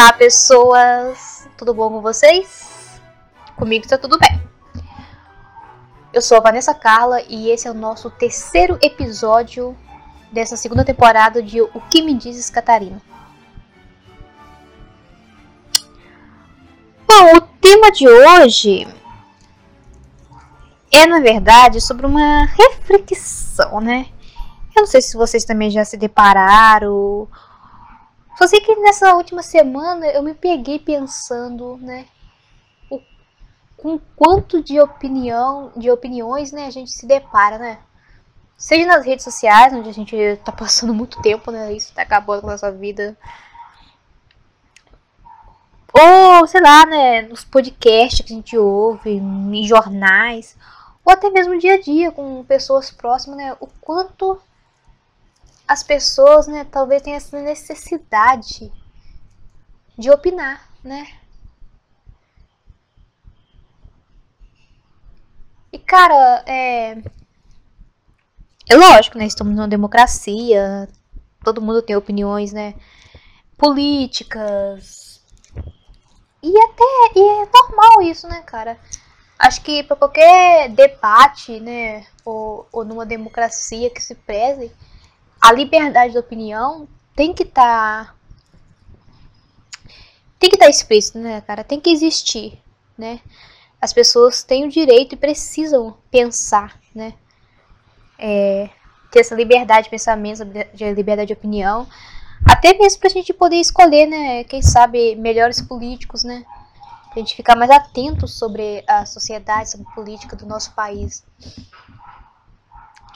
Olá, pessoas! Tudo bom com vocês? Comigo está tudo bem. Eu sou a Vanessa Carla e esse é o nosso terceiro episódio dessa segunda temporada de O que me dizes, Catarina. Bom, o tema de hoje é, na verdade, sobre uma reflexão, né? Eu não sei se vocês também já se depararam só sei que nessa última semana eu me peguei pensando, né? O, com quanto de opinião, de opiniões, né, a gente se depara, né? Seja nas redes sociais, onde a gente tá passando muito tempo, né? Isso tá acabando com a nossa vida. Ou, sei lá, né, nos podcasts que a gente ouve, em jornais, ou até mesmo dia a dia com pessoas próximas, né? O quanto as pessoas, né, talvez tenham essa necessidade de opinar, né? E cara, é é lógico, né? Estamos numa democracia, todo mundo tem opiniões, né? Políticas. E até e é normal isso, né, cara? Acho que para qualquer debate, né, ou, ou numa democracia que se preze, a liberdade de opinião tem que estar tá, tem que estar tá explícito, né, cara? Tem que existir, né? As pessoas têm o direito e precisam pensar, né? É, ter essa liberdade de pensamento, de liberdade de opinião, até mesmo pra gente poder escolher, né? Quem sabe melhores políticos, né? Pra gente ficar mais atento sobre a sociedade, sobre a política do nosso país.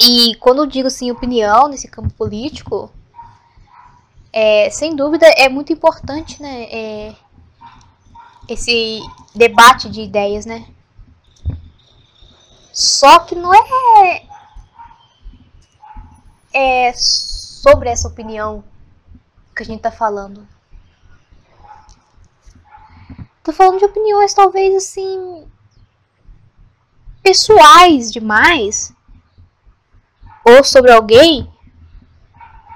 E quando eu digo assim, opinião nesse campo político, é, sem dúvida é muito importante, né? É, esse debate de ideias, né? Só que não é, é sobre essa opinião que a gente tá falando. Tô falando de opiniões talvez assim pessoais demais ou sobre alguém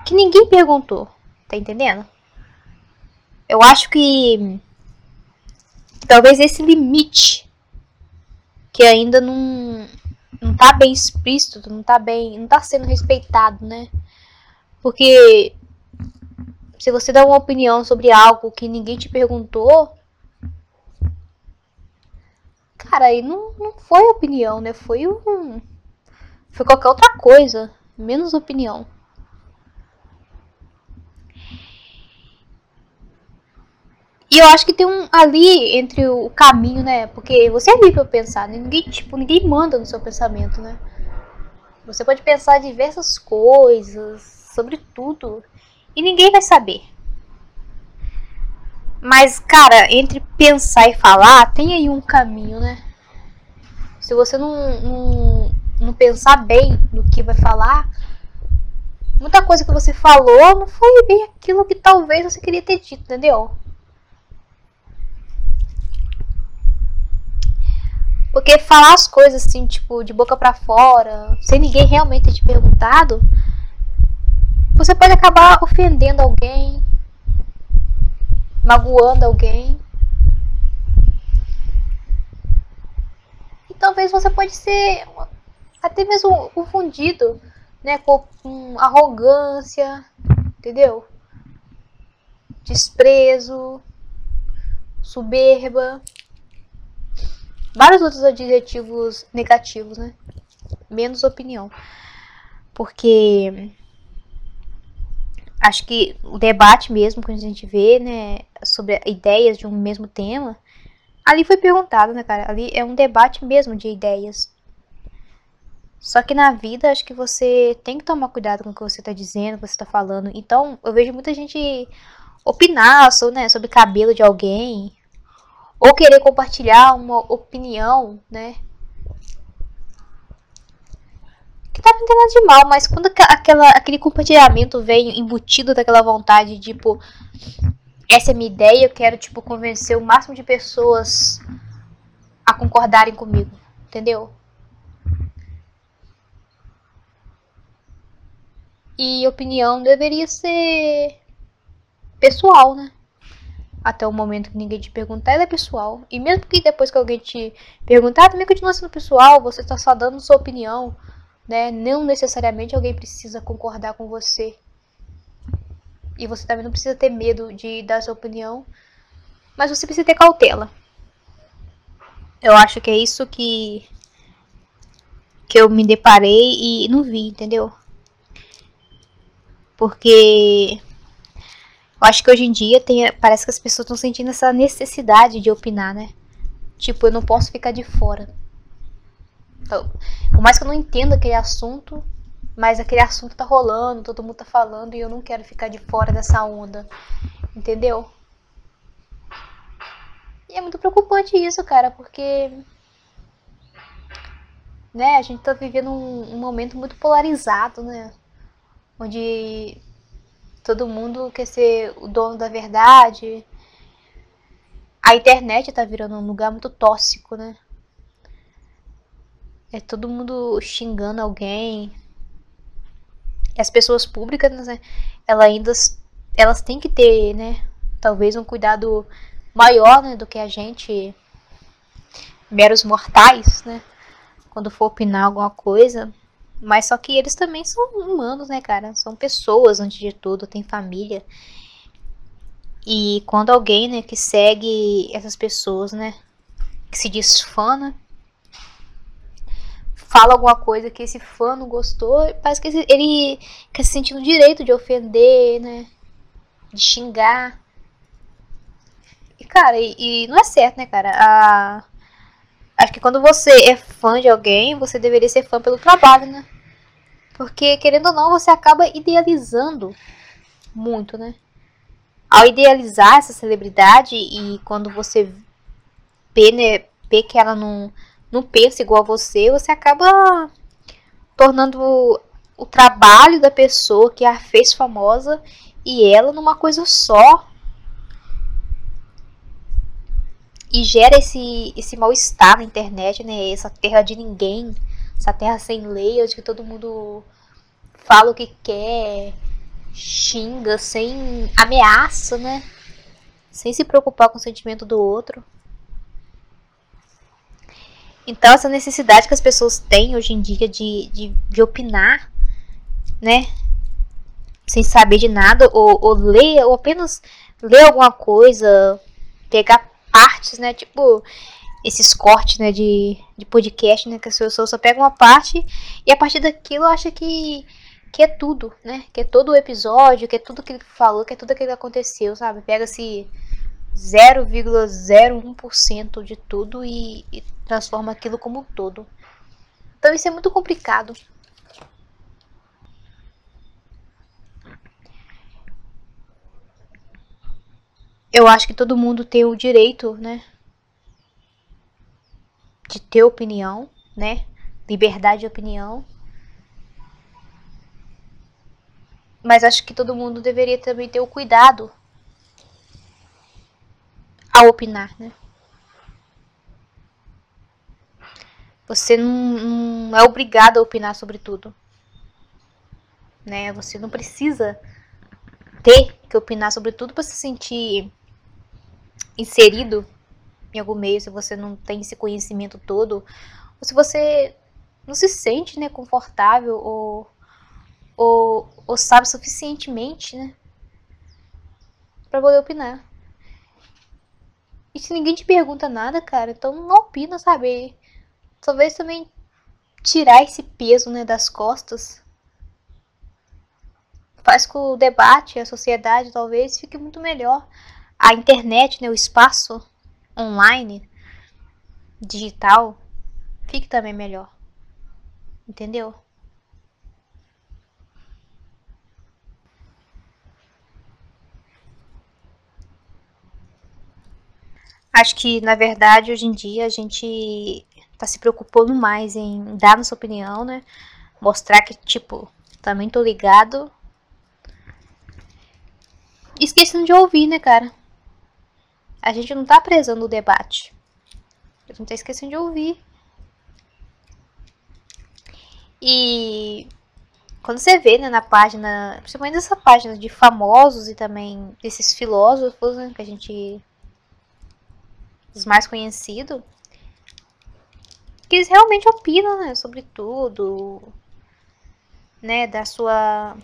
que ninguém perguntou. Tá entendendo? Eu acho que, talvez esse limite que ainda não não tá bem explícito, não tá bem, não tá sendo respeitado, né? Porque se você dá uma opinião sobre algo que ninguém te perguntou, cara, aí não, não foi opinião, né? Foi um foi qualquer outra coisa, menos opinião. E eu acho que tem um ali entre o caminho, né? Porque você é livre pra pensar, né? Ninguém, tipo, ninguém manda no seu pensamento, né? Você pode pensar diversas coisas, sobre tudo, e ninguém vai saber. Mas, cara, entre pensar e falar, tem aí um caminho, né? Se você não, não não pensar bem no que vai falar, muita coisa que você falou não foi bem aquilo que talvez você queria ter dito, entendeu? Porque falar as coisas assim, tipo, de boca para fora, sem ninguém realmente ter te perguntado, você pode acabar ofendendo alguém, magoando alguém. E talvez você pode ser até mesmo confundido, né, com, arrogância, entendeu? Desprezo, soberba, vários outros adjetivos negativos, né? Menos opinião. Porque acho que o debate mesmo que a gente vê, né, sobre ideias de um mesmo tema, ali foi perguntado, né, cara? Ali é um debate mesmo de ideias. Só que na vida, acho que você tem que tomar cuidado com o que você está dizendo, o que você está falando. Então, eu vejo muita gente opinar sobre, né, sobre cabelo de alguém, ou querer compartilhar uma opinião, né? Que tá não tem nada de mal, mas quando aquela, aquele compartilhamento vem embutido daquela vontade, tipo, essa é minha ideia, eu quero, tipo, convencer o máximo de pessoas a concordarem comigo, entendeu? E opinião deveria ser pessoal, né? até o momento que ninguém te perguntar, ela é pessoal. E mesmo que depois que alguém te perguntar, também continua sendo pessoal, você está só dando sua opinião, né? Não necessariamente alguém precisa concordar com você. E você também não precisa ter medo de dar sua opinião, mas você precisa ter cautela. Eu acho que é isso que que eu me deparei e não vi, entendeu? Porque eu acho que hoje em dia tem, parece que as pessoas estão sentindo essa necessidade de opinar, né? Tipo, eu não posso ficar de fora. Então, por mais que eu não entenda aquele assunto, mas aquele assunto tá rolando, todo mundo tá falando e eu não quero ficar de fora dessa onda. Entendeu? E é muito preocupante isso, cara, porque né, a gente tá vivendo um, um momento muito polarizado, né? Onde todo mundo quer ser o dono da verdade. A internet tá virando um lugar muito tóxico, né? É todo mundo xingando alguém. E as pessoas públicas, né? Elas ainda elas têm que ter, né? Talvez um cuidado maior, né, do que a gente meros mortais, né? Quando for opinar alguma coisa, mas só que eles também são humanos, né, cara? São pessoas antes de tudo, tem família. E quando alguém, né, que segue essas pessoas, né, que se diz fã, né, fala alguma coisa que esse fã não gostou, parece que ele quer se sentir no direito de ofender, né, de xingar. E, cara, e, e não é certo, né, cara? A Acho que quando você é fã de alguém, você deveria ser fã pelo trabalho, né? Porque, querendo ou não, você acaba idealizando muito, né? Ao idealizar essa celebridade e quando você vê, né, vê que ela não, não pensa igual a você, você acaba tornando o, o trabalho da pessoa que a fez famosa e ela numa coisa só, e gera esse, esse mal-estar na internet, né? Essa terra de ninguém, essa terra sem lei, onde todo mundo fala o que quer, xinga, sem ameaça, né? Sem se preocupar com o sentimento do outro. Então, essa necessidade que as pessoas têm hoje em dia de, de, de opinar, né? Sem saber de nada, ou, ou ler, ou apenas ler alguma coisa, pegar partes, né? Tipo, esses cortes, né, de, de podcast, né, que as pessoas só pegam uma parte e a partir daquilo acha que, que é tudo, né, que é todo o episódio, que é tudo que ele falou, que é tudo aquilo que aconteceu, sabe? Pega-se 0,01% de tudo e, e transforma aquilo como um todo. Então isso é muito complicado. Eu acho que todo mundo tem o direito, né? De ter opinião, né? Liberdade de opinião. Mas acho que todo mundo deveria também ter o cuidado ao opinar, né? Você não, não é obrigado a opinar sobre tudo. Né? Você não precisa ter que opinar sobre tudo para se sentir inserido em algum meio, se você não tem esse conhecimento todo, ou se você não se sente né, confortável ou, ou, ou sabe suficientemente né, para poder opinar. E se ninguém te pergunta nada, cara, então não opina, sabe? Talvez também tirar esse peso né, das costas faz com o debate, a sociedade talvez fique muito melhor a internet, né, o espaço online, digital, fique também melhor. Entendeu? Acho que, na verdade, hoje em dia a gente tá se preocupando mais em dar nossa opinião, né? Mostrar que, tipo, também tô ligado. Esquecendo de ouvir, né, cara? A gente não tá prezando o debate. A gente tá esquecendo de ouvir. E quando você vê né, na página, principalmente nessa página de famosos e também desses filósofos, né, que a gente. os mais conhecidos, que eles realmente opinam né, sobre tudo, né, da sua,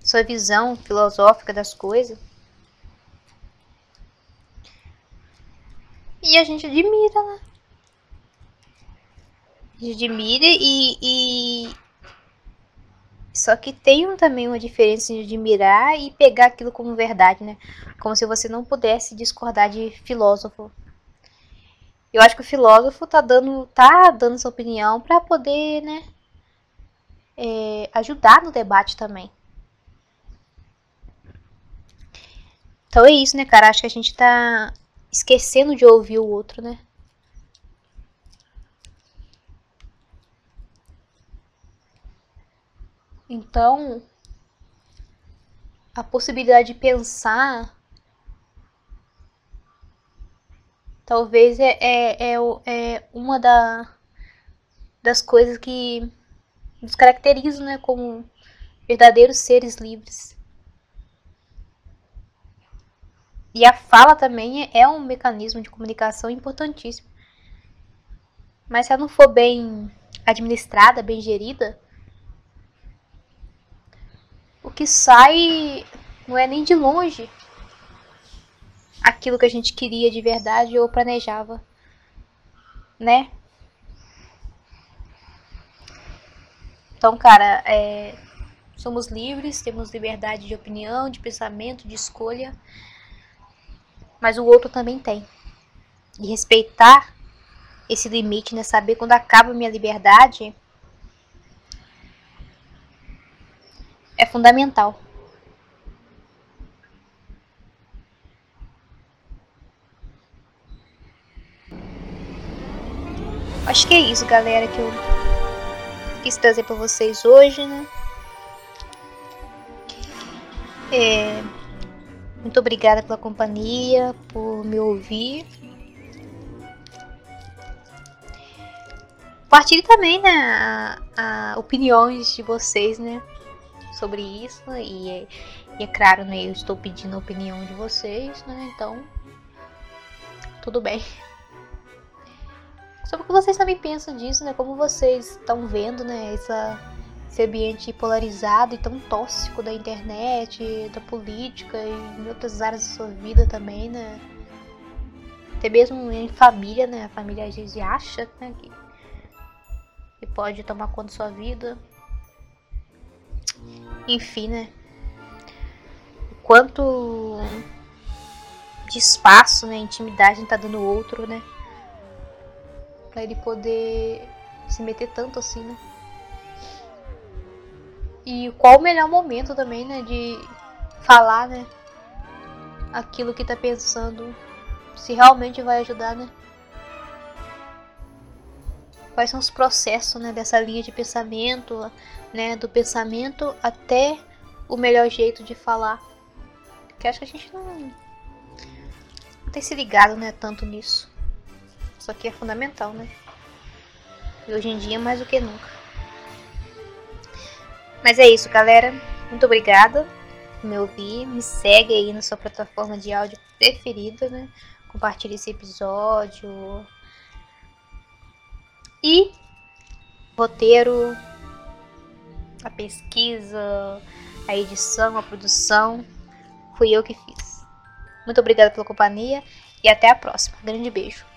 sua visão filosófica das coisas. E a gente admira, né? A gente admira e, e... Só que tem um, também uma diferença de admirar e pegar aquilo como verdade, né? Como se você não pudesse discordar de filósofo. Eu acho que o filósofo tá dando, tá dando sua opinião para poder, né, é, ajudar no debate também. Então é isso, né, cara? Acho que a gente tá esquecendo de ouvir o outro, né? Então, a possibilidade de pensar talvez é, é, é, é uma da, das coisas que nos caracterizam né, como verdadeiros seres livres. E a fala também é um mecanismo de comunicação importantíssimo. Mas se ela não for bem administrada, bem gerida, o que sai não é nem de longe aquilo que a gente queria de verdade ou planejava, né? Então, cara, é, somos livres, temos liberdade de opinião, de pensamento, de escolha, mas o outro também tem. E respeitar esse limite, né? Saber quando acaba a minha liberdade é fundamental. Acho que é isso, galera, que eu quis trazer para vocês hoje, né? É, muito obrigada pela companhia, por me ouvir. Compartilhe também, né, a, a opiniões de vocês, né, sobre isso. E, e é claro, né, eu estou pedindo a opinião de vocês, né, então, tudo bem sobre o que vocês também pensam disso, né? Como vocês estão vendo, né? Essa, esse ambiente polarizado e tão tóxico da internet, da política e em outras áreas da sua vida também, né? Até mesmo em família, né? A família às vezes acha né, que, que pode tomar conta da sua vida. Enfim, né? O quanto de espaço, né? Intimidade a gente tá dando outro, né? para ele poder se meter tanto assim, né? E qual o melhor momento também, né, de falar, né, aquilo que tá pensando, se realmente vai ajudar, né? Quais são os processos, né, dessa linha de pensamento, né, do pensamento até o melhor jeito de falar. Que acho que a gente não, não tem se ligado, né, tanto nisso. Isso aqui é fundamental, né? E hoje em dia mais do que nunca. Mas é isso, galera. Muito obrigada por me ouvir. Me segue aí na sua plataforma de áudio preferida, né? Compartilhe esse episódio. E roteiro, a pesquisa, a edição, a produção, fui eu que fiz. Muito obrigada pela companhia e até a próxima. Grande beijo.